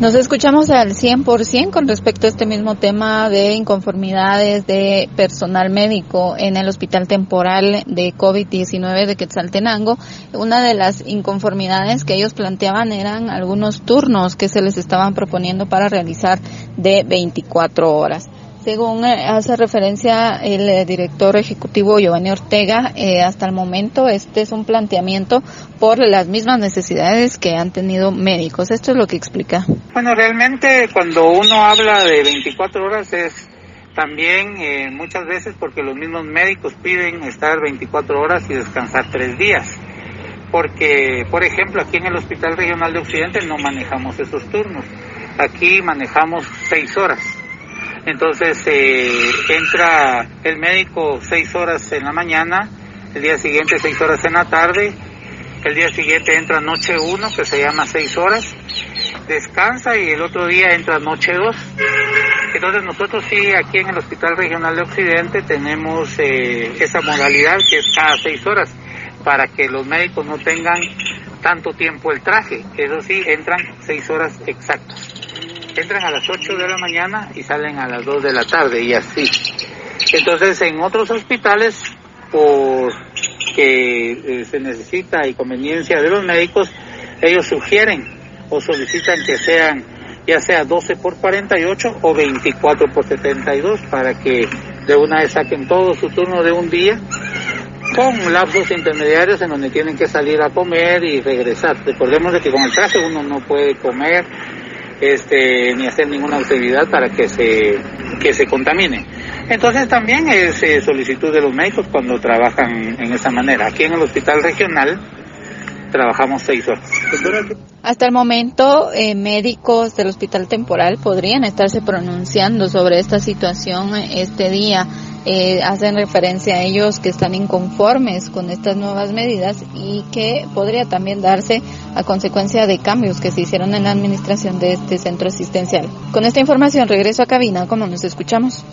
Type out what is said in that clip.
Nos escuchamos al 100% con respecto a este mismo tema de inconformidades de personal médico en el Hospital Temporal de COVID-19 de Quetzaltenango. Una de las inconformidades que ellos planteaban eran algunos turnos que se les estaban proponiendo para realizar de 24 horas. Según eh, hace referencia el eh, director ejecutivo Giovanni Ortega, eh, hasta el momento este es un planteamiento por las mismas necesidades que han tenido médicos. Esto es lo que explica. Bueno, realmente cuando uno habla de 24 horas es también muchas veces porque los mismos médicos piden estar 24 horas y descansar tres días. Porque, por ejemplo, aquí en el Hospital Regional de Occidente no manejamos esos turnos. Aquí manejamos seis horas entonces eh, entra el médico seis horas en la mañana, el día siguiente seis horas en la tarde, el día siguiente entra noche uno, que se llama seis horas, descansa y el otro día entra noche dos. Entonces nosotros sí aquí en el Hospital Regional de Occidente tenemos eh, esa modalidad que es cada seis horas para que los médicos no tengan tanto tiempo el traje. Eso sí, entran seis horas exactas entran a las 8 de la mañana y salen a las 2 de la tarde y así. Entonces en otros hospitales, por que eh, se necesita y conveniencia de los médicos, ellos sugieren o solicitan que sean ya sea 12 por 48 o 24 por 72 para que de una vez saquen todo su turno de un día con lapsos intermediarios en donde tienen que salir a comer y regresar. Recordemos de que con el traje uno no puede comer este, ni hacer ninguna actividad para que se, que se contamine. Entonces también es eh, solicitud de los médicos cuando trabajan en esa manera. Aquí en el hospital regional trabajamos seis horas. Hasta el momento, eh, médicos del hospital temporal podrían estarse pronunciando sobre esta situación este día. Eh, hacen referencia a ellos que están inconformes con estas nuevas medidas y que podría también darse a consecuencia de cambios que se hicieron en la administración de este centro asistencial. Con esta información regreso a cabina como nos escuchamos.